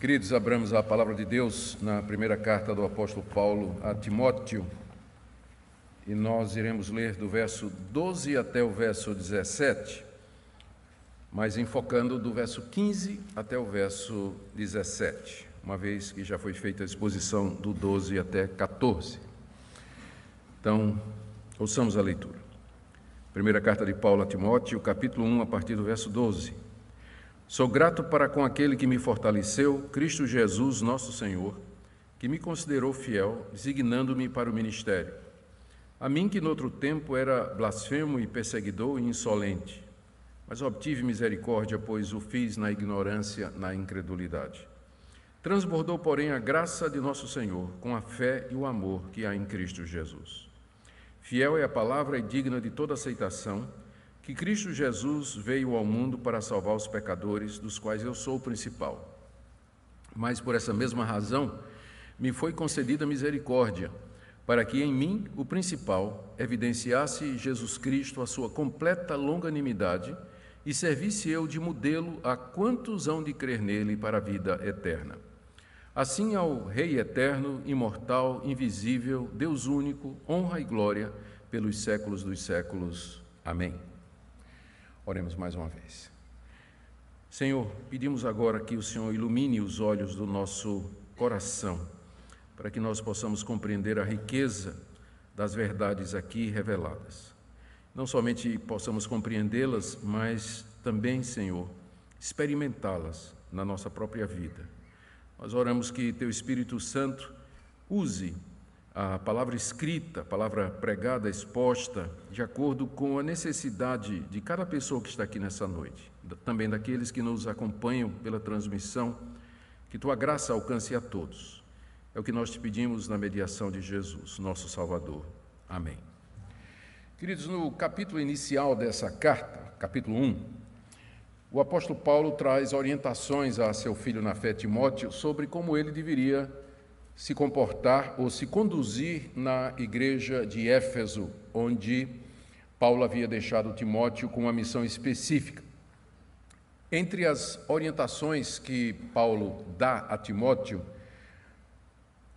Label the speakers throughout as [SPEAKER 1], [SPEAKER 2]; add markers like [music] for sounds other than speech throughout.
[SPEAKER 1] Queridos, abramos a palavra de Deus na primeira carta do apóstolo Paulo a Timóteo. E nós iremos ler do verso 12 até o verso 17, mas enfocando do verso 15 até o verso 17, uma vez que já foi feita a exposição do 12 até 14. Então, ouçamos a leitura. Primeira carta de Paulo a Timóteo, capítulo 1, a partir do verso 12. Sou grato para com aquele que me fortaleceu, Cristo Jesus, nosso Senhor, que me considerou fiel, designando-me para o ministério. A mim que noutro tempo era blasfemo e perseguidor e insolente, mas obtive misericórdia, pois o fiz na ignorância, na incredulidade. Transbordou, porém, a graça de nosso Senhor com a fé e o amor que há em Cristo Jesus. Fiel é a palavra e digna de toda aceitação que Cristo Jesus veio ao mundo para salvar os pecadores, dos quais eu sou o principal. Mas por essa mesma razão me foi concedida misericórdia, para que em mim, o principal, evidenciasse Jesus Cristo a sua completa longanimidade e servisse eu de modelo a quantos hão de crer nele para a vida eterna. Assim ao Rei eterno, imortal, invisível, Deus único, honra e glória pelos séculos dos séculos. Amém. Oremos mais uma vez. Senhor, pedimos agora que o Senhor ilumine os olhos do nosso coração, para que nós possamos compreender a riqueza das verdades aqui reveladas. Não somente possamos compreendê-las, mas também, Senhor, experimentá-las na nossa própria vida. Nós oramos que Teu Espírito Santo use a palavra escrita, a palavra pregada, exposta, de acordo com a necessidade de cada pessoa que está aqui nessa noite, também daqueles que nos acompanham pela transmissão, que tua graça alcance a todos. É o que nós te pedimos na mediação de Jesus, nosso Salvador. Amém. Queridos, no capítulo inicial dessa carta, capítulo 1, o apóstolo Paulo traz orientações a seu filho na fé Timóteo sobre como ele deveria se comportar ou se conduzir na igreja de Éfeso, onde Paulo havia deixado Timóteo com uma missão específica. Entre as orientações que Paulo dá a Timóteo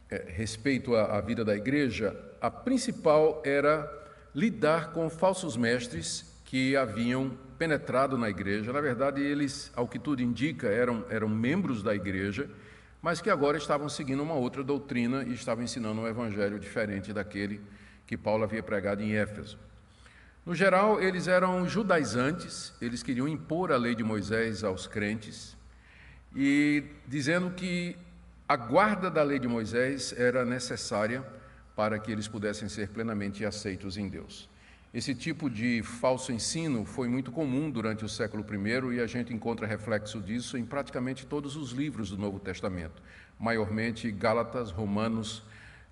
[SPEAKER 1] é, respeito à, à vida da igreja, a principal era lidar com falsos mestres que haviam penetrado na igreja. Na verdade, eles, ao que tudo indica, eram, eram membros da igreja mas que agora estavam seguindo uma outra doutrina e estavam ensinando um evangelho diferente daquele que Paulo havia pregado em Éfeso. No geral, eles eram judaizantes, eles queriam impor a lei de Moisés aos crentes e dizendo que a guarda da lei de Moisés era necessária para que eles pudessem ser plenamente aceitos em Deus. Esse tipo de falso ensino foi muito comum durante o século I e a gente encontra reflexo disso em praticamente todos os livros do Novo Testamento, maiormente Gálatas, Romanos,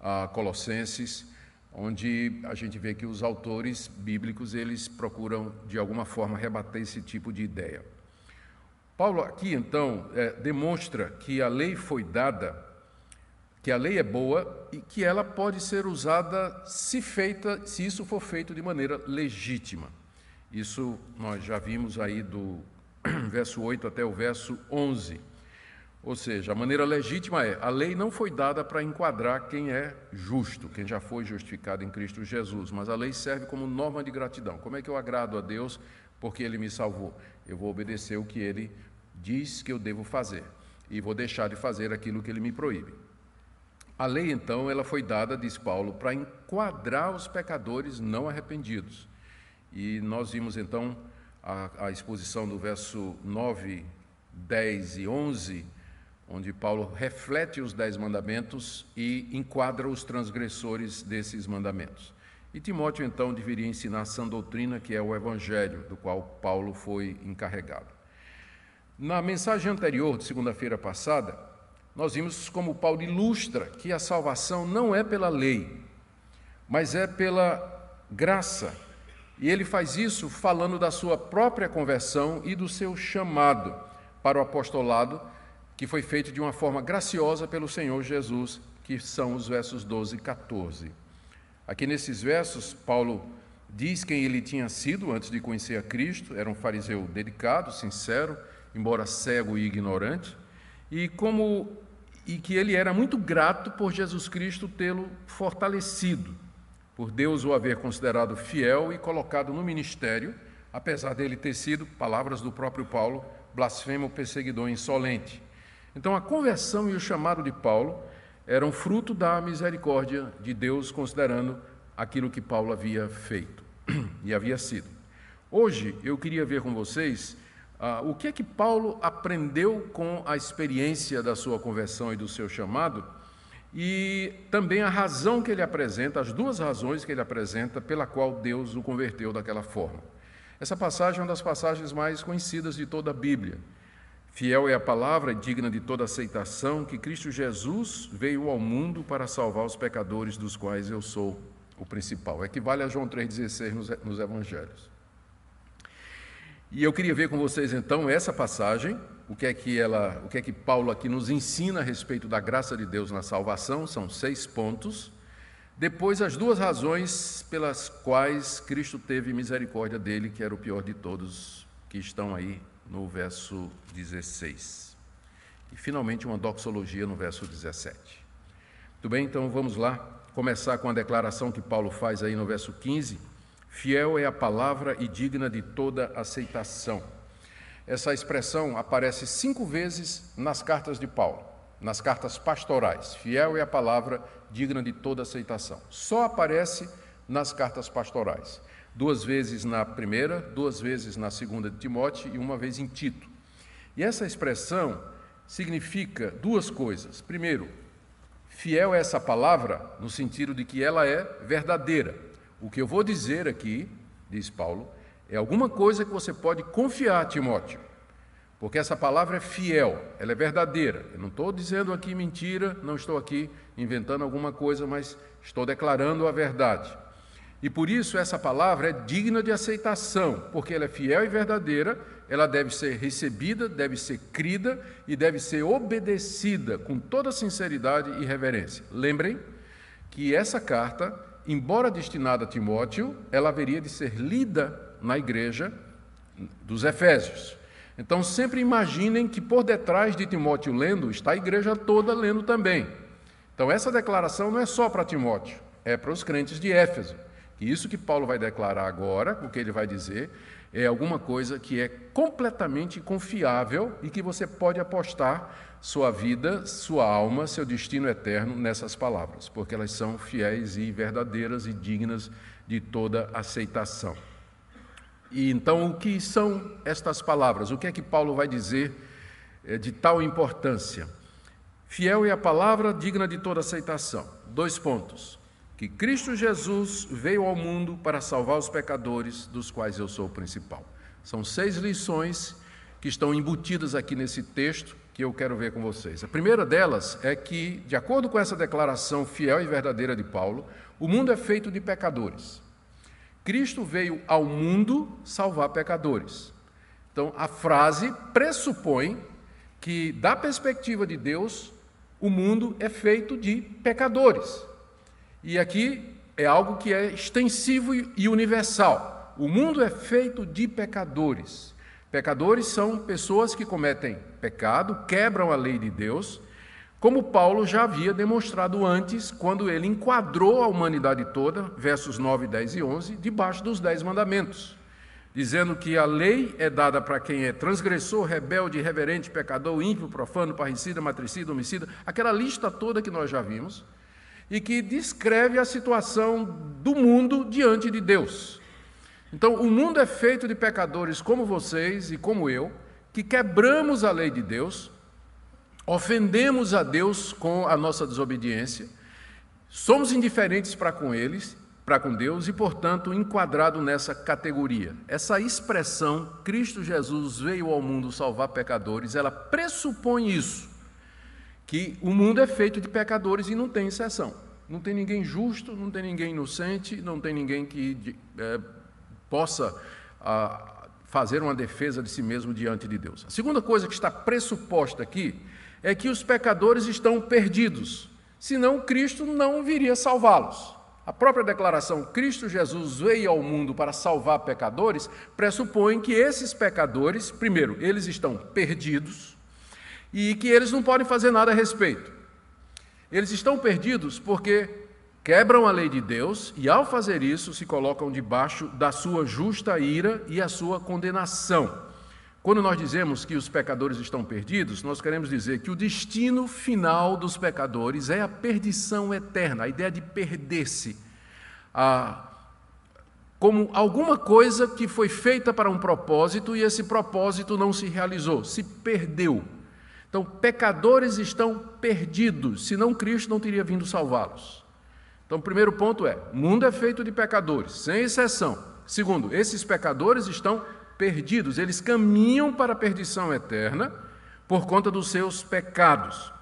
[SPEAKER 1] ah, Colossenses, onde a gente vê que os autores bíblicos eles procuram de alguma forma rebater esse tipo de ideia. Paulo aqui então é, demonstra que a lei foi dada que a lei é boa e que ela pode ser usada se feita, se isso for feito de maneira legítima. Isso nós já vimos aí do [clears throat] verso 8 até o verso 11. Ou seja, a maneira legítima é: a lei não foi dada para enquadrar quem é justo, quem já foi justificado em Cristo Jesus, mas a lei serve como norma de gratidão. Como é que eu agrado a Deus porque Ele me salvou? Eu vou obedecer o que Ele diz que eu devo fazer e vou deixar de fazer aquilo que Ele me proíbe. A lei, então, ela foi dada, diz Paulo, para enquadrar os pecadores não arrependidos. E nós vimos, então, a, a, exposição do verso 9, 10 e 11, onde Paulo reflete os dez mandamentos e enquadra os transgressores desses mandamentos. E Timóteo, então, deveria ensinar a sã doutrina, que é o evangelho, do qual Paulo foi encarregado. Na mensagem anterior, de segunda-feira passada, nós vimos como Paulo ilustra que a salvação não é pela lei, mas é pela graça. E ele faz isso falando da sua própria conversão e do seu chamado para o apostolado, que foi feito de uma forma graciosa pelo Senhor Jesus, que são os versos 12 e 14. Aqui nesses versos, Paulo diz quem ele tinha sido antes de conhecer a Cristo, era um fariseu dedicado, sincero, embora cego e ignorante e como e que ele era muito grato por Jesus Cristo tê-lo fortalecido, por Deus o haver considerado fiel e colocado no ministério, apesar dele ter sido, palavras do próprio Paulo, blasfemo, perseguidor insolente. Então a conversão e o chamado de Paulo eram fruto da misericórdia de Deus, considerando aquilo que Paulo havia feito [clears throat] e havia sido. Hoje eu queria ver com vocês ah, o que é que Paulo aprendeu com a experiência da sua conversão e do seu chamado, e também a razão que ele apresenta, as duas razões que ele apresenta pela qual Deus o converteu daquela forma. Essa passagem é uma das passagens mais conhecidas de toda a Bíblia. Fiel é a palavra, digna de toda aceitação, que Cristo Jesus veio ao mundo para salvar os pecadores, dos quais eu sou o principal. Equivale a João 3,16 nos, nos Evangelhos. E eu queria ver com vocês então essa passagem, o que é que ela, o que é que Paulo aqui nos ensina a respeito da graça de Deus na salvação, são seis pontos. Depois as duas razões pelas quais Cristo teve misericórdia dele, que era o pior de todos, que estão aí no verso 16. E finalmente uma doxologia no verso 17. Muito bem, então vamos lá começar com a declaração que Paulo faz aí no verso 15 Fiel é a palavra e digna de toda aceitação. Essa expressão aparece cinco vezes nas cartas de Paulo, nas cartas pastorais. Fiel é a palavra digna de toda aceitação. Só aparece nas cartas pastorais. Duas vezes na primeira, duas vezes na segunda de Timóteo e uma vez em Tito. E essa expressão significa duas coisas. Primeiro, fiel é essa palavra no sentido de que ela é verdadeira. O que eu vou dizer aqui, diz Paulo, é alguma coisa que você pode confiar, Timóteo, porque essa palavra é fiel, ela é verdadeira. Eu não estou dizendo aqui mentira, não estou aqui inventando alguma coisa, mas estou declarando a verdade. E por isso essa palavra é digna de aceitação, porque ela é fiel e verdadeira, ela deve ser recebida, deve ser crida e deve ser obedecida com toda sinceridade e reverência. Lembrem que essa carta embora destinada a Timóteo, ela haveria de ser lida na igreja dos Efésios. Então, sempre imaginem que por detrás de Timóteo lendo, está a igreja toda lendo também. Então, essa declaração não é só para Timóteo, é para os crentes de Éfeso. E isso que Paulo vai declarar agora, o que ele vai dizer, é alguma coisa que é completamente confiável e que você pode apostar sua vida, sua alma, seu destino eterno nessas palavras, porque elas são fiéis e verdadeiras e dignas de toda aceitação. E então, o que são estas palavras? O que é que Paulo vai dizer eh, de tal importância? Fiel é a palavra digna de toda aceitação. Dois pontos. Que Cristo Jesus veio ao mundo para salvar os pecadores, dos quais eu sou o principal. São seis lições que estão embutidas aqui nesse texto que eu quero ver com vocês. A primeira delas é que, de acordo com essa declaração fiel e verdadeira de Paulo, o mundo é feito de pecadores. Cristo veio ao mundo salvar pecadores. Então, a frase pressupõe que, da perspectiva de Deus, o mundo é feito de pecadores. E aqui é algo que é extensivo e universal. O mundo é feito de pecadores. Pecadores são pessoas que cometem pecado, quebram a lei de Deus, como Paulo já havia demonstrado antes, quando ele enquadrou a humanidade toda, versos 9, 10 e 11, debaixo dos dez mandamentos, dizendo que a lei é dada para quem é transgressor, rebelde, irreverente, pecador, ímpio, profano, parricida, matricida, homicida, aquela lista toda que nós já vimos, e que descreve a situação do mundo diante de Deus. Então, o mundo é feito de pecadores como vocês e como eu, que quebramos a lei de Deus, ofendemos a Deus com a nossa desobediência, somos indiferentes para com eles, para com Deus e, portanto, enquadrado nessa categoria. Essa expressão Cristo Jesus veio ao mundo salvar pecadores, ela pressupõe isso, que o mundo é feito de pecadores e não tem exceção. Não tem ninguém justo, não tem ninguém inocente, não tem ninguém que é, possa ah, fazer uma defesa de si mesmo diante de Deus. A segunda coisa que está pressuposta aqui é que os pecadores estão perdidos, senão Cristo não viria salvá-los. A própria declaração Cristo Jesus veio ao mundo para salvar pecadores pressupõe que esses pecadores, primeiro, eles estão perdidos, e que eles não podem fazer nada a respeito. Eles estão perdidos porque quebram a lei de Deus e, ao fazer isso, se colocam debaixo da sua justa ira e a sua condenação. Quando nós dizemos que os pecadores estão perdidos, nós queremos dizer que o destino final dos pecadores é a perdição eterna, a ideia de perder-se. Ah, como alguma coisa que foi feita para um propósito e esse propósito não se realizou, se perdeu. Então, pecadores estão perdidos, senão Cristo não teria vindo salvá-los. Então, o primeiro ponto é: o mundo é feito de pecadores, sem exceção. Segundo, esses pecadores estão perdidos, eles caminham para a perdição eterna por conta dos seus pecados.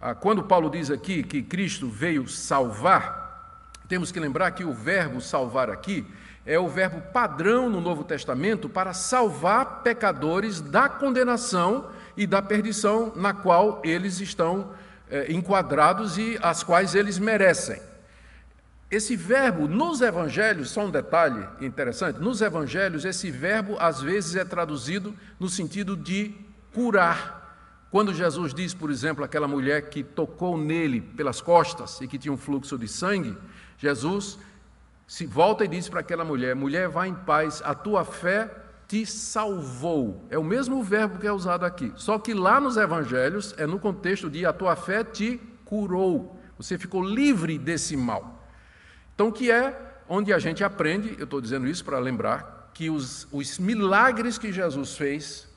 [SPEAKER 1] Ah, quando Paulo diz aqui que Cristo veio salvar, temos que lembrar que o verbo salvar aqui é o verbo padrão no Novo Testamento para salvar pecadores da condenação e da perdição na qual eles estão eh, enquadrados e as quais eles merecem. Esse verbo nos evangelhos, só um detalhe interessante, nos evangelhos esse verbo às vezes é traduzido no sentido de curar. Quando Jesus diz, por exemplo, aquela mulher que tocou nele pelas costas e que tinha um fluxo de sangue, Jesus se volta e diz para aquela mulher: mulher, vá em paz, a tua fé te salvou. É o mesmo verbo que é usado aqui, só que lá nos evangelhos é no contexto de a tua fé te curou. Você ficou livre desse mal. Então, que é onde a gente aprende, eu estou dizendo isso para lembrar, que os, os milagres que Jesus fez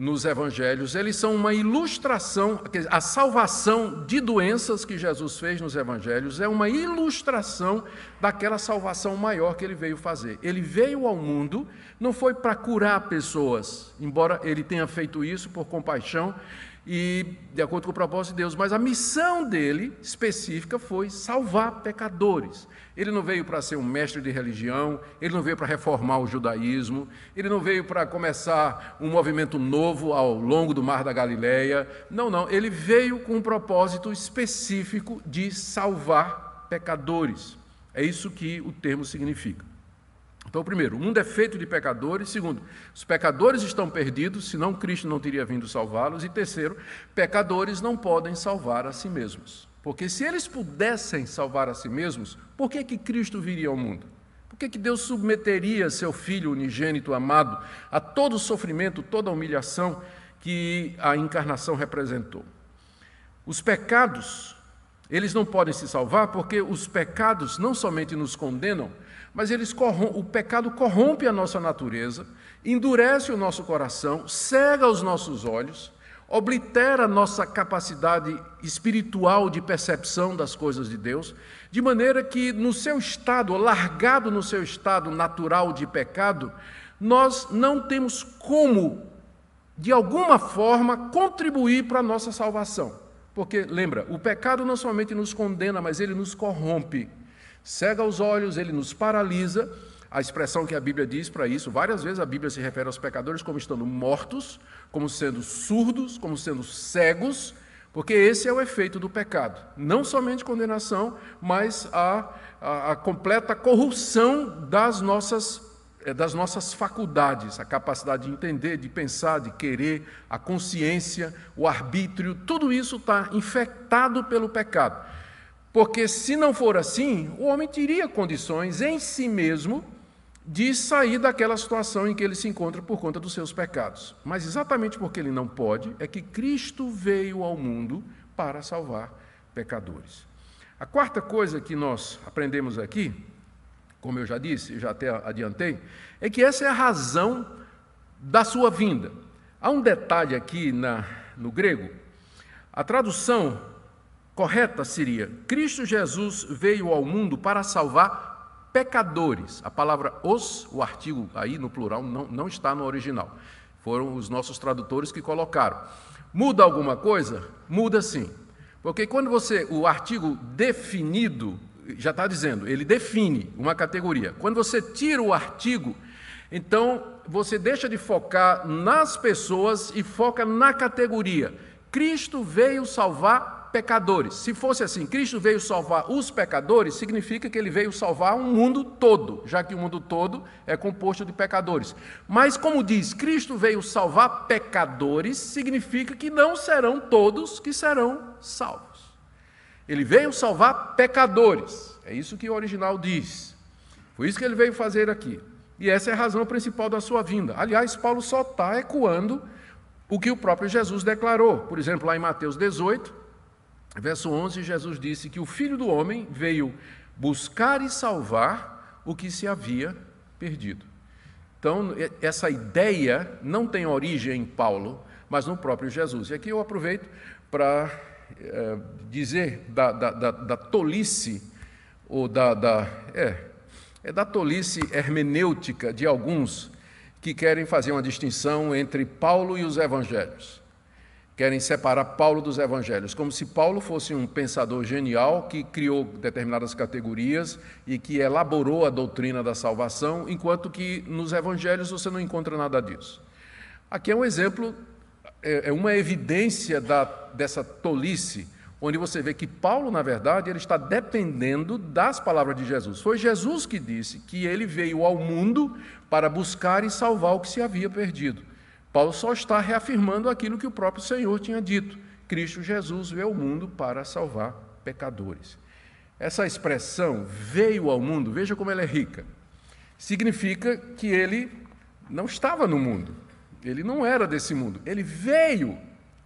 [SPEAKER 1] nos evangelhos, eles são uma ilustração, a salvação de doenças que Jesus fez nos evangelhos é uma ilustração daquela salvação maior que ele veio fazer. Ele veio ao mundo, não foi para curar pessoas, embora ele tenha feito isso por compaixão e de acordo com o propósito de Deus, mas a missão dele específica foi salvar pecadores. Ele não veio para ser um mestre de religião, ele não veio para reformar o judaísmo, ele não veio para começar um movimento novo ao longo do Mar da Galileia. Não, não, ele veio com um propósito específico de salvar pecadores. É isso que o termo significa. Então, primeiro, o mundo é feito de pecadores. Segundo, os pecadores estão perdidos, senão Cristo não teria vindo salvá-los. E terceiro, pecadores não podem salvar a si mesmos. Porque se eles pudessem salvar a si mesmos, por que, que Cristo viria ao mundo? Por que, que Deus submeteria seu Filho unigênito amado a todo o sofrimento, toda a humilhação que a encarnação representou? Os pecados, eles não podem se salvar porque os pecados não somente nos condenam, mas eles o pecado corrompe a nossa natureza, endurece o nosso coração, cega os nossos olhos, oblitera a nossa capacidade espiritual de percepção das coisas de Deus, de maneira que no seu estado, largado no seu estado natural de pecado, nós não temos como, de alguma forma, contribuir para a nossa salvação. Porque, lembra, o pecado não somente nos condena, mas ele nos corrompe cega os olhos, ele nos paralisa. A expressão que a Bíblia diz para isso, várias vezes a Bíblia se refere aos pecadores como estando mortos, como sendo surdos, como sendo cegos, porque esse é o efeito do pecado. Não somente condenação, mas a, a, a completa corrupção das nossas, eh, das nossas faculdades, a capacidade de entender, de pensar, de querer, a consciência, o arbítrio, tudo isso está infectado pelo pecado. Porque se não for assim, o homem teria condições em si mesmo de sair daquela situação em que ele se encontra por conta dos seus pecados. Mas exatamente porque ele não pode, é que Cristo veio ao mundo para salvar pecadores. A quarta coisa que nós aprendemos aqui, como eu já disse, já até adiantei, é que essa é a razão da sua vinda. Há um detalhe aqui na, no grego. A tradução correta seria: Cristo Jesus veio ao mundo para salvar pecadores. A palavra os, o artigo aí no plural, não, não está no original. Foram os nossos tradutores que colocaram. Muda alguma coisa? Muda sim. Porque quando você, o artigo definido, já está dizendo, ele define uma categoria. Quando você tira o artigo, então você deixa de focar nas pessoas e foca na categoria. Cristo veio salvar pecadores. Se fosse assim, Cristo veio salvar os pecadores, significa que ele veio salvar o mundo todo, já que o mundo todo é composto de pecadores. Mas, como diz, Cristo veio salvar pecadores, significa que não serão todos que serão salvos. Ele veio salvar pecadores, é isso que o original diz. Foi isso que ele veio fazer aqui. E essa é a razão principal da sua vinda. Aliás, Paulo só está ecoando o que o próprio Jesus declarou. Por exemplo, lá em Mateus 18, verso 11, Jesus disse que o Filho do Homem veio buscar e salvar o que se havia perdido. Então, essa ideia não tem origem em Paulo, mas no próprio Jesus. E aqui eu aproveito para é, dizer da, da, da, da, tolice, ou da, da, é, é da tolice hermenêutica de alguns que querem fazer uma distinção entre Paulo e os evangelhos. Querem separar Paulo dos evangelhos, como se Paulo fosse um pensador genial que criou determinadas categorias e que elaborou a doutrina da salvação, enquanto que nos evangelhos você não encontra nada disso. Aqui é um exemplo, é, é uma evidência da, dessa tolice onde você vê que Paulo, na verdade, ele está dependendo das palavras de Jesus. Foi Jesus que disse que ele veio ao mundo para buscar e salvar o que se havia perdido. Paulo só está reafirmando aquilo que o próprio Senhor tinha dito. Cristo Jesus veio ao mundo para salvar pecadores. Essa expressão veio ao mundo, veja como ela é rica. Significa que ele não estava no mundo. Ele não era desse mundo. Ele veio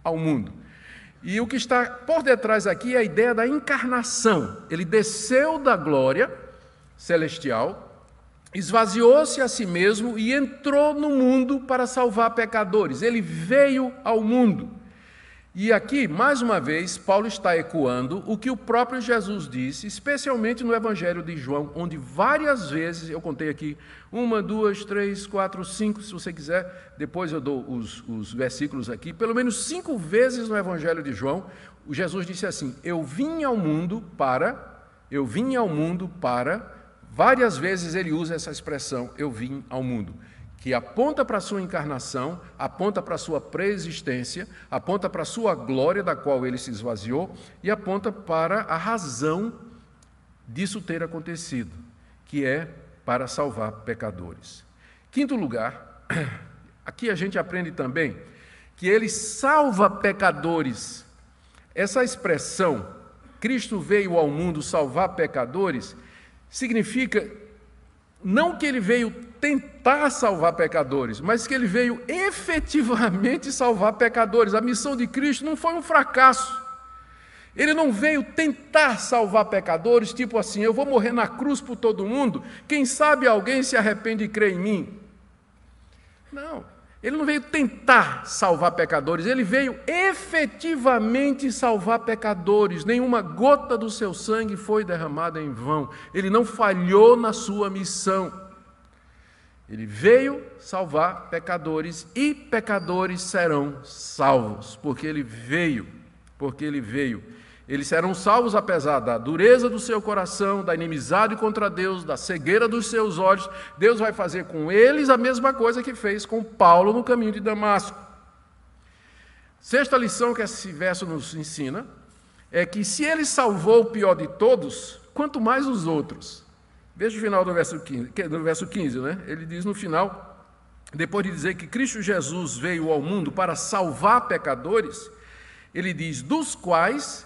[SPEAKER 1] ao mundo. E o que está por detrás aqui é a ideia da encarnação. Ele desceu da glória celestial, esvaziou-se a si mesmo e entrou no mundo para salvar pecadores. Ele veio ao mundo. E aqui, mais uma vez, Paulo está ecoando o que o próprio Jesus disse, especialmente no Evangelho de João, onde várias vezes, eu contei aqui, uma, duas, três, quatro, cinco, se você quiser, depois eu dou os, os versículos aqui, pelo menos cinco vezes no Evangelho de João, Jesus disse assim: Eu vim ao mundo para, eu vim ao mundo para, várias vezes ele usa essa expressão, eu vim ao mundo que aponta para a sua encarnação, aponta para a sua preexistência, aponta para a sua glória, da qual ele se esvaziou, e aponta para a razão disso ter acontecido, que é para salvar pecadores. Quinto lugar, [clears throat] aqui a gente aprende também que ele salva pecadores. Essa expressão, Cristo veio ao mundo salvar pecadores, significa não que ele veio tentar salvar pecadores, mas que ele veio efetivamente salvar pecadores. A missão de Cristo não foi um fracasso. Ele não veio tentar salvar pecadores, tipo assim, eu vou morrer na cruz por todo mundo, quem sabe alguém se arrepende e crê em mim. Não, ele não veio tentar salvar pecadores, ele veio efetivamente salvar pecadores. Nenhuma gota do seu sangue foi derramada em vão. Ele não falhou na sua missão. Ele veio salvar pecadores e pecadores serão salvos, porque ele veio, porque ele veio. Eles serão salvos apesar da dureza do seu coração, da inimizade contra Deus, da cegueira dos seus olhos. Deus vai fazer com eles a mesma coisa que fez com Paulo no caminho de Damasco. Sexta lição que esse verso nos ensina é que se ele salvou o pior de todos, quanto mais os outros. Veja o final do verso 15, do verso 15 né? ele diz no final, depois de dizer que Cristo Jesus veio ao mundo para salvar pecadores, ele diz: dos quais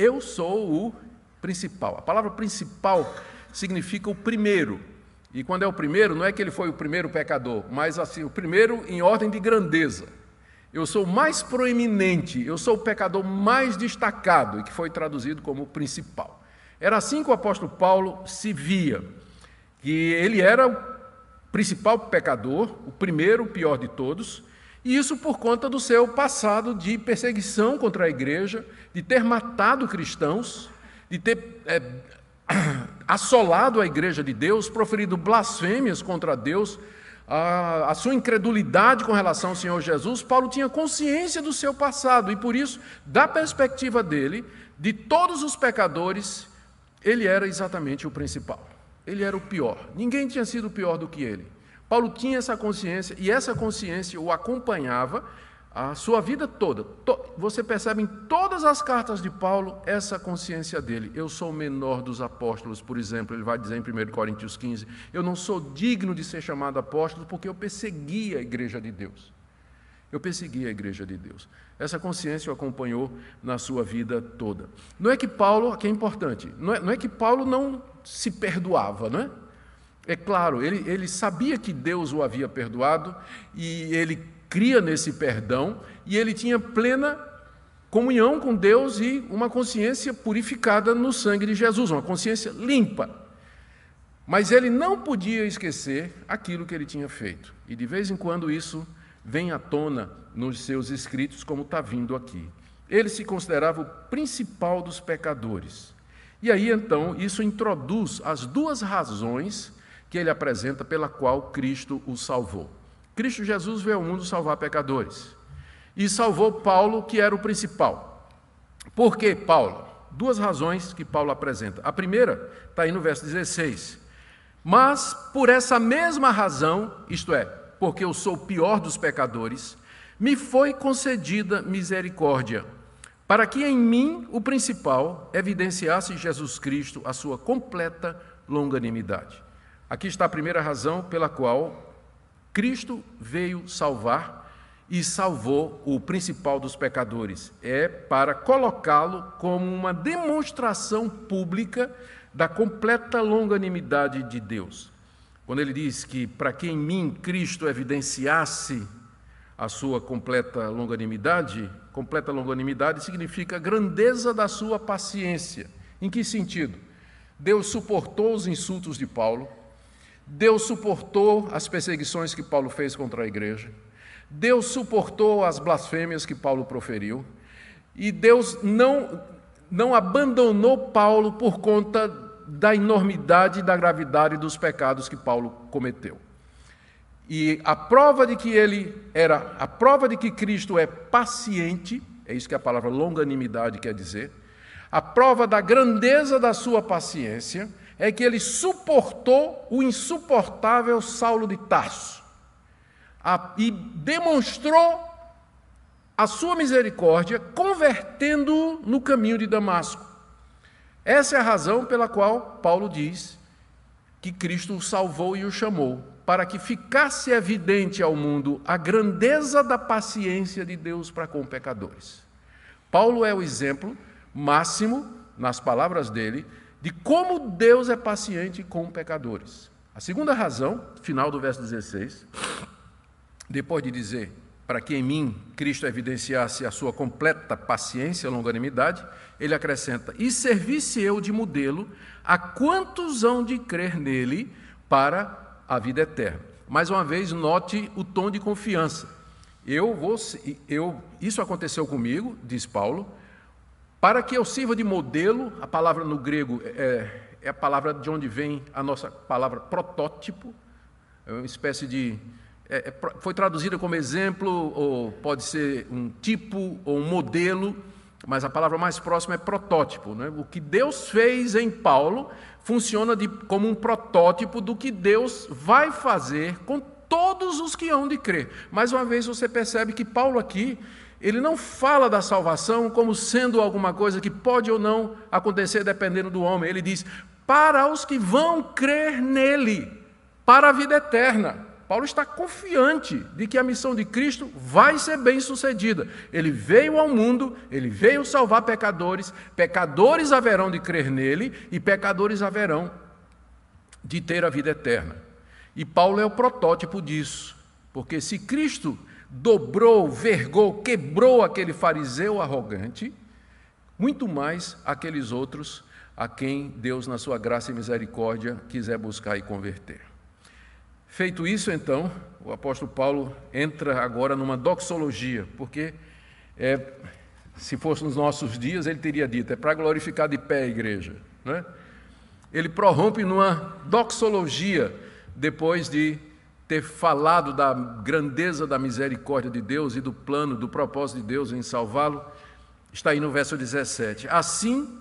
[SPEAKER 1] eu sou o principal. A palavra principal significa o primeiro. E quando é o primeiro, não é que ele foi o primeiro pecador, mas assim, o primeiro em ordem de grandeza. Eu sou o mais proeminente, eu sou o pecador mais destacado, e que foi traduzido como principal. Era assim que o apóstolo Paulo se via, que ele era o principal pecador, o primeiro, o pior de todos, e isso por conta do seu passado de perseguição contra a igreja, de ter matado cristãos, de ter é, [clears throat] assolado a igreja de Deus, proferido blasfêmias contra Deus, a, a, sua incredulidade com relação ao Senhor Jesus, Paulo tinha consciência do seu passado e por isso, da perspectiva dele, de todos os pecadores, ele era exatamente o principal. Ele era o pior. Ninguém tinha sido pior do que ele. Paulo tinha essa consciência e essa consciência o acompanhava a sua vida toda, to, você percebe em todas as cartas de Paulo essa consciência dele. Eu sou o menor dos apóstolos, por exemplo, ele vai dizer em 1 Coríntios 15: Eu não sou digno de ser chamado apóstolo porque eu persegui a igreja de Deus. Eu persegui a igreja de Deus. Essa consciência o acompanhou na sua vida toda. Não é que Paulo, que é importante, não é, não é que Paulo não se perdoava, não é? É claro, ele, ele sabia que Deus o havia perdoado e ele cria nesse perdão e ele tinha plena comunhão com Deus e uma consciência purificada no sangue de Jesus, uma consciência limpa. Mas ele não podia esquecer aquilo que ele tinha feito. E de vez em quando isso vem à tona nos seus escritos, como está vindo aqui. Ele se considerava o principal dos pecadores. E aí então isso introduz as duas razões que ele apresenta pela qual Cristo o salvou. Cristo Jesus veio ao mundo salvar pecadores. E salvou Paulo, que era o principal. Por que Paulo? Duas razões que Paulo apresenta. A primeira está aí no verso 16. Mas por essa mesma razão, isto é, porque eu sou o pior dos pecadores, me foi concedida misericórdia, para que em mim, o principal, evidenciasse Jesus Cristo a sua completa longanimidade. Aqui está a primeira razão pela qual Cristo veio salvar e salvou o principal dos pecadores. É para colocá-lo como uma demonstração pública da completa longanimidade de Deus. Quando ele diz que para que em mim Cristo evidenciasse a sua completa longanimidade, completa longanimidade significa grandeza da sua paciência. Em que sentido? Deus suportou os insultos de Paulo, Deus suportou as perseguições que Paulo fez contra a igreja. Deus suportou as blasfêmias que Paulo proferiu. E Deus não, não abandonou Paulo por conta da enormidade e da gravidade dos pecados que Paulo cometeu. E a prova de que ele era, a prova de que Cristo é paciente, é isso que a palavra longanimidade quer dizer, a prova da grandeza da sua paciência é que ele suportou o insuportável Saulo de Tarso a, e demonstrou a sua misericórdia, convertendo-o no caminho de Damasco. Essa é a razão pela qual Paulo diz que Cristo o salvou e o chamou, para que ficasse evidente ao mundo a grandeza da paciência de Deus para com pecadores. Paulo é o exemplo máximo, nas palavras dele, de como Deus é paciente com pecadores. A segunda razão, final do verso 16, depois de dizer para que em mim Cristo evidenciasse a sua completa paciência e longanimidade, ele acrescenta: E servisse eu de modelo a quantos hão de crer nele para a vida eterna. Mais uma vez, note o tom de confiança. Eu vou, eu, isso aconteceu comigo, diz Paulo, para que eu sirva de modelo, a palavra no grego é, é a palavra de onde vem a nossa palavra protótipo, é uma espécie de. É, é foi traduzida como exemplo, ou pode ser um tipo ou um modelo, mas a palavra mais próxima é protótipo. Né? O que Deus fez em Paulo funciona de, como um protótipo do que Deus vai fazer com todos os que hão de crer. Mais uma vez você percebe que Paulo aqui ele não fala da salvação como sendo alguma coisa que pode ou não acontecer dependendo do homem. Ele diz: para os que vão crer nele, para a vida eterna. Paulo está confiante de que a missão de Cristo vai ser bem sucedida. Ele veio ao mundo, ele veio salvar pecadores, pecadores haverão de crer nele e pecadores haverão de ter a vida eterna. E Paulo é o protótipo disso, porque se Cristo dobrou, vergou, quebrou aquele fariseu arrogante, muito mais aqueles outros a quem Deus, na sua graça e misericórdia, quiser buscar e converter. Feito isso, então, o apóstolo Paulo entra agora numa doxologia, porque é, se fosse nos nossos dias, ele teria dito: é para glorificar de pé a igreja. Né? Ele prorrompe numa doxologia depois de ter falado da grandeza da misericórdia de Deus e do plano, do propósito de Deus em salvá-lo, está aí no verso 17. Assim,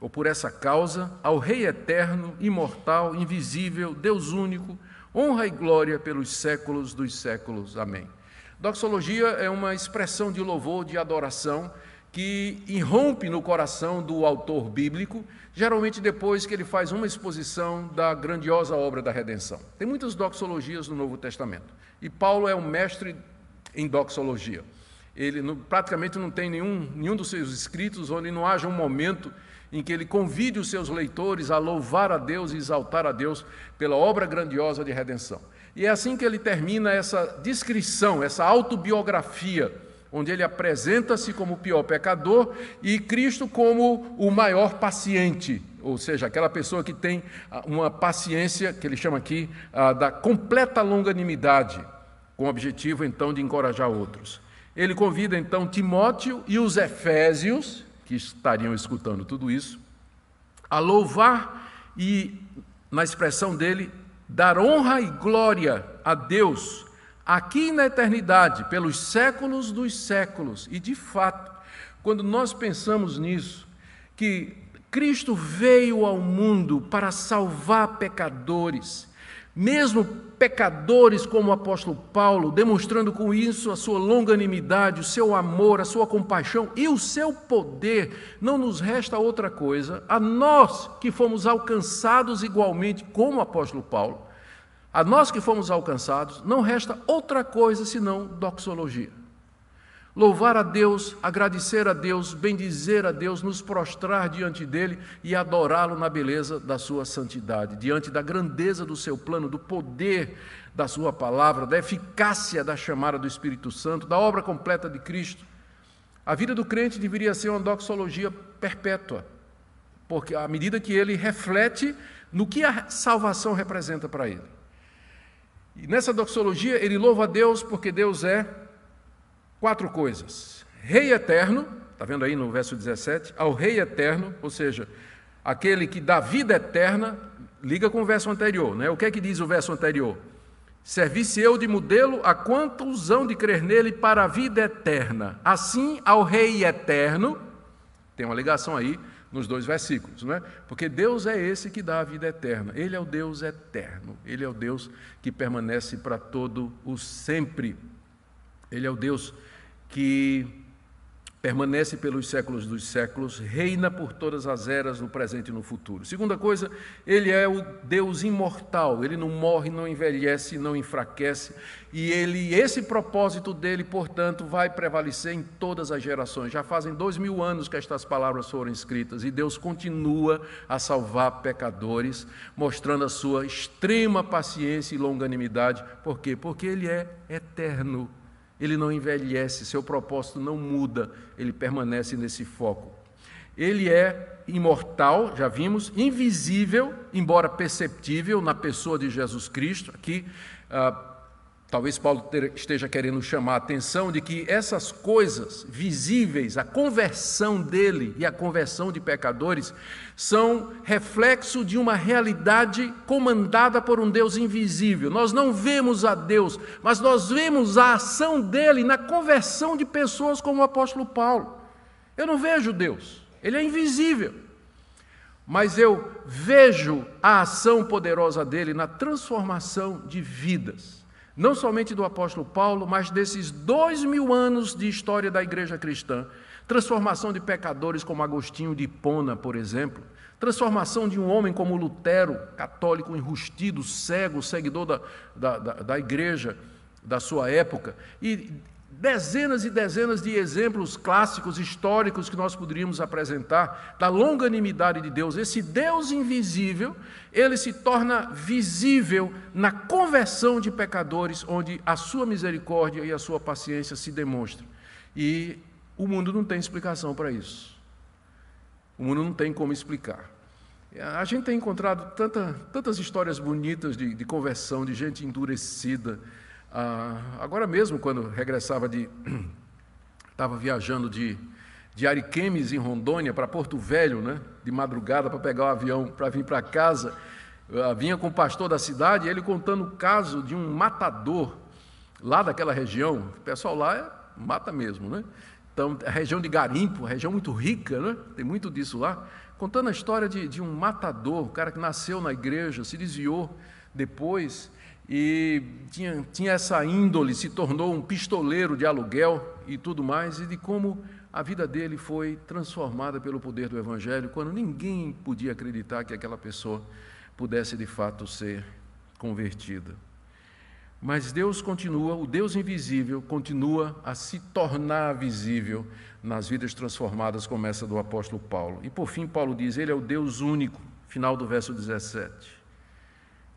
[SPEAKER 1] ou por essa causa, ao Rei eterno, imortal, invisível, Deus único, honra e glória pelos séculos dos séculos. Amém. Doxologia é uma expressão de louvor, de adoração, que irrompe no coração do autor bíblico, geralmente depois que ele faz uma exposição da grandiosa obra da redenção. Tem muitas doxologias no Novo Testamento, e Paulo é um mestre em doxologia. Ele não, praticamente não tem nenhum, nenhum dos seus escritos onde não haja um momento em que ele convide os seus leitores a louvar a Deus e exaltar a Deus pela obra grandiosa de redenção. E é assim que ele termina essa descrição, essa autobiografia, onde ele apresenta-se como o pior pecador e Cristo como o maior paciente, ou seja, aquela pessoa que tem uma paciência, que ele chama aqui, ah, da completa longanimidade, com o objetivo então de encorajar outros. Ele convida então Timóteo e os Efésios, que estariam escutando tudo isso, a louvar e, na expressão dele, dar honra e glória a Deus, aqui na eternidade, pelos séculos dos séculos. E, de fato, quando nós pensamos nisso, que Cristo veio ao mundo para salvar pecadores, mesmo pecadores como o apóstolo Paulo, demonstrando com isso a sua longanimidade, o seu amor, a sua compaixão e o seu poder, não nos resta outra coisa, a nós que fomos alcançados igualmente como o apóstolo Paulo, a nós que fomos alcançados, não resta outra coisa senão doxologia louvar a Deus, agradecer a Deus, bendizer a Deus, nos prostrar diante dele e adorá-lo na beleza da sua santidade, diante da grandeza do seu plano, do poder da sua palavra, da eficácia da chamada do Espírito Santo, da obra completa de Cristo. A vida do crente deveria ser uma doxologia perpétua, porque à medida que ele reflete no que a salvação representa para ele. E nessa doxologia ele louva a Deus porque Deus é quatro coisas: Rei eterno, está vendo aí no verso 17, ao Rei eterno, ou seja, aquele que dá vida eterna, liga com o verso anterior, né? O que é que diz o verso anterior? Servisse eu de modelo a quantos hão de crer nele para a vida eterna. Assim, ao Rei eterno, tem uma ligação aí nos dois versículos, não é? Porque Deus é esse que dá a vida eterna. Ele é o Deus eterno. Ele é o Deus que permanece para todo o sempre. Ele é o Deus que permanece pelos séculos dos séculos, reina por todas as eras, no presente e no futuro. Segunda coisa, ele é o Deus imortal, ele não morre, não envelhece, não enfraquece, e ele, esse propósito dele, portanto, vai prevalecer em todas as gerações. Já fazem dois mil anos que estas palavras foram escritas, e Deus continua a salvar pecadores, mostrando a sua extrema paciência e longanimidade. Por quê? Porque ele é eterno ele não envelhece, seu propósito não muda, ele permanece nesse foco. Ele é imortal, já vimos, invisível, embora perceptível na pessoa de Jesus Cristo. Aqui, ah, Talvez Paulo esteja querendo chamar a atenção de que essas coisas visíveis, a conversão dele e a conversão de pecadores, são reflexo de uma realidade comandada por um Deus invisível. Nós não vemos a Deus, mas nós vemos a ação dele na conversão de pessoas como o apóstolo Paulo. Eu não vejo Deus, ele é invisível. Mas eu vejo a ação poderosa dele na transformação de vidas não somente do apóstolo Paulo, mas desses dois mil anos de história da igreja cristã. Transformação de pecadores como Agostinho de Hipona, por exemplo. Transformação de um homem como Lutero, católico enrustido, cego, seguidor da, da, da, da igreja da sua época. E dezenas e dezenas de exemplos clássicos, históricos que nós poderíamos apresentar da longanimidade de Deus. Esse Deus invisível, ele se torna visível na conversão de pecadores, onde a sua misericórdia e a sua paciência se demonstram. E o mundo não tem explicação para isso. O mundo não tem como explicar. A gente tem encontrado tanta, tantas histórias bonitas de, de conversão, de gente endurecida, ah, agora mesmo, quando regressava de. [clears throat] Estava viajando de, de Ariquemes, em Rondônia, para Porto Velho, né, de madrugada, para pegar o avião para vir para casa. Eu vinha com o pastor da cidade, ele contando o caso de um matador lá daquela região. O pessoal lá é, mata mesmo, né? Então, a região de Garimpo, região muito rica, né? Tem muito disso lá. Contando a história de, de um matador, um cara que nasceu na igreja, se desviou depois e tinha, tinha essa índole, se tornou um pistoleiro de aluguel e tudo mais, e de como a vida dele foi transformada pelo poder do Evangelho, quando ninguém podia acreditar que aquela pessoa pudesse de fato ser convertida. Mas Deus continua, o Deus invisível continua a se tornar visível nas vidas transformadas, como essa do apóstolo Paulo. E por fim, Paulo diz: Ele é o Deus único, final do verso 17.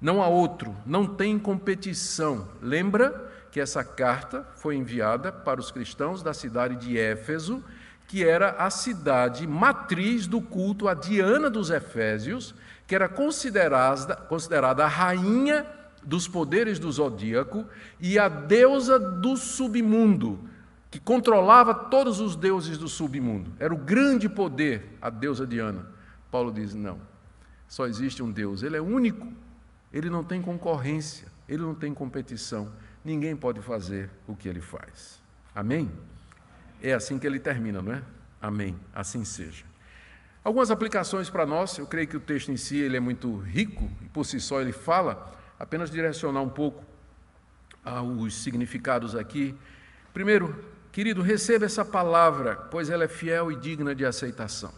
[SPEAKER 1] Não há outro, não tem competição. Lembra que essa carta foi enviada para os cristãos da cidade de Éfeso, que era a cidade matriz do culto a Diana dos Efésios, que era considerada, considerada a rainha dos poderes do zodíaco e a deusa do submundo, que controlava todos os deuses do submundo. Era o grande poder, a deusa Diana. Paulo diz: não, só existe um Deus, ele é único. Ele não tem concorrência, ele não tem competição. Ninguém pode fazer o que ele faz. Amém? É assim que ele termina, não é? Amém. Assim seja. Algumas aplicações para nós, eu creio que o texto em si ele é muito rico, e por si só ele fala, apenas direcionar um pouco aos significados aqui. Primeiro, querido, receba essa palavra, pois ela é fiel e digna de aceitação.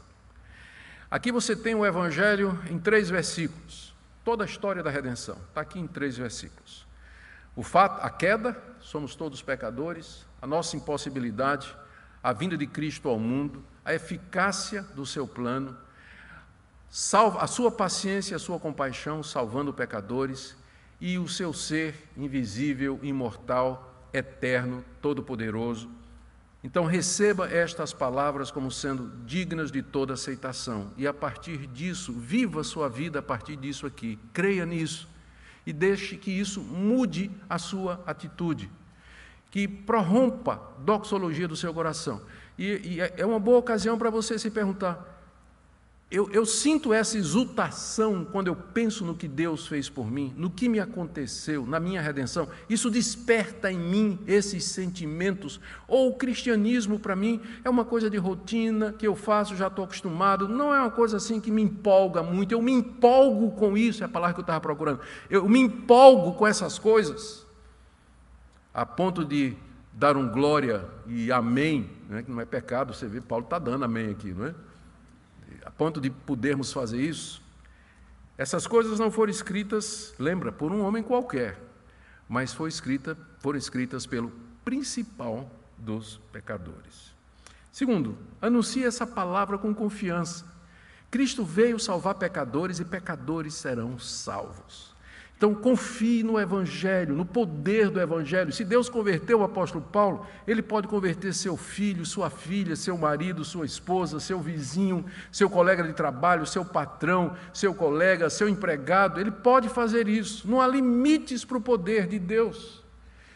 [SPEAKER 1] Aqui você tem o Evangelho em três versículos. Toda a história da redenção está aqui em três versículos. O fato, a queda, somos todos pecadores, a nossa impossibilidade, a vinda de Cristo ao mundo, a eficácia do seu plano, a sua paciência, a sua compaixão, salvando pecadores, e o seu ser invisível, imortal, eterno, todo-poderoso, então receba estas palavras como sendo dignas de toda aceitação e a partir disso, viva sua vida a partir disso aqui. Creia nisso e deixe que isso mude a sua atitude, que prorrompa a doxologia do seu coração. E, e é uma boa ocasião para você se perguntar: eu, eu, sinto essa exultação quando eu penso no que Deus fez por mim, no que me aconteceu, na minha redenção. Isso desperta em mim esses sentimentos. Ou o cristianismo, para mim, é uma coisa de rotina que eu faço, já estou acostumado. Não é uma coisa assim que me empolga muito. Eu me empolgo com isso, é a palavra que eu estava procurando. Eu me empolgo com essas coisas, a ponto de dar um glória e amém, né, que não é pecado, você vê, Paulo está dando amém aqui, não é? A ponto de podermos fazer isso, essas coisas não foram escritas, lembra, por um homem qualquer, mas foi escrita, foram escritas pelo principal dos pecadores. Segundo, anuncie essa palavra com confiança. Cristo veio salvar pecadores e pecadores serão salvos. Então, confie no Evangelho, no poder do Evangelho. Se Deus converteu o apóstolo Paulo, ele pode converter seu filho, sua filha, seu marido, sua esposa, seu vizinho, seu colega de trabalho, seu patrão, seu colega, seu empregado. Ele pode fazer isso. Não há limites para o poder de Deus.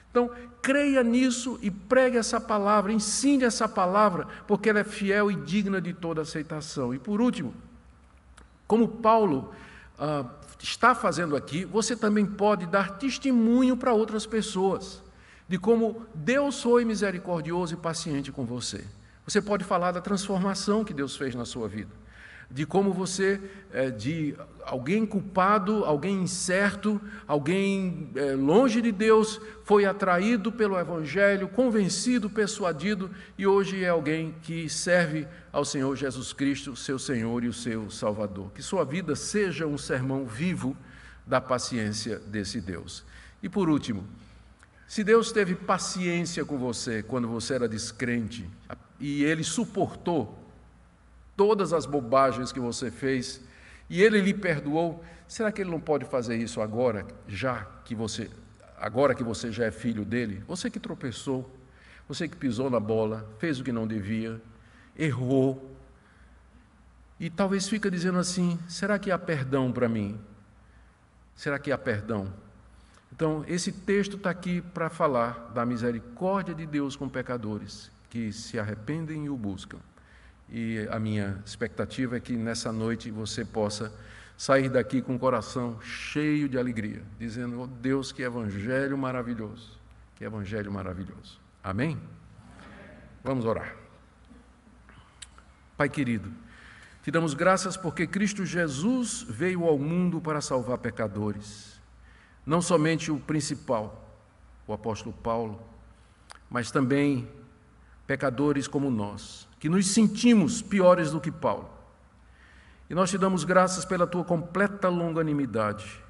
[SPEAKER 1] Então, creia nisso e pregue essa palavra, ensine essa palavra, porque ela é fiel e digna de toda aceitação. E por último, como Paulo ah, está fazendo aqui, você também pode dar testemunho para outras pessoas de como Deus foi misericordioso e paciente com você. Você pode falar da transformação que Deus fez na sua vida, de como você, é, de alguém culpado, alguém incerto, alguém é, longe de Deus, foi atraído pelo Evangelho, convencido, persuadido e hoje é alguém que serve ao Senhor Jesus Cristo, seu Senhor e o seu Salvador. Que sua vida seja um sermão vivo da paciência desse Deus. E por último, se Deus teve paciência com você quando você era descrente e Ele suportou todas as bobagens que você fez e Ele lhe perdoou, será que Ele não pode fazer isso agora, já que você, agora que você já é filho dele? Você que tropeçou, você que pisou na bola, fez o que não devia, errou. E talvez fica dizendo assim: será que há perdão para mim? Será que há perdão? Então, esse texto está aqui para falar da misericórdia de Deus com pecadores que se arrependem e o buscam. E a minha expectativa é que nessa noite você possa sair daqui com o coração cheio de alegria, dizendo: oh, Deus, que evangelho maravilhoso, que evangelho maravilhoso. Amém? Vamos orar. Pai querido, te damos graças porque Cristo Jesus veio ao mundo para salvar pecadores. não somente o principal, o apóstolo Paulo, mas também pecadores como nós, que nos sentimos piores do que Paulo. E nós te damos graças pela tua completa longanimidade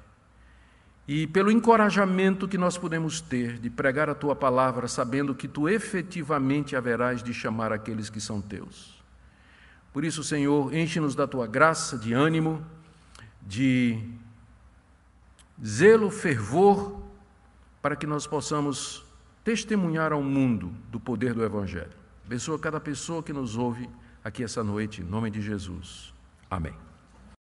[SPEAKER 1] e pelo encorajamento que nós podemos ter de pregar a tua palavra, sabendo que tu efetivamente haverás de chamar aqueles que são teus. Por isso, Senhor, enche-nos da tua graça, de ânimo, de zelo, fervor, para que nós possamos testemunhar ao mundo do poder do Evangelho. Abençoa cada pessoa que nos ouve aqui essa noite, em nome de Jesus. Amém.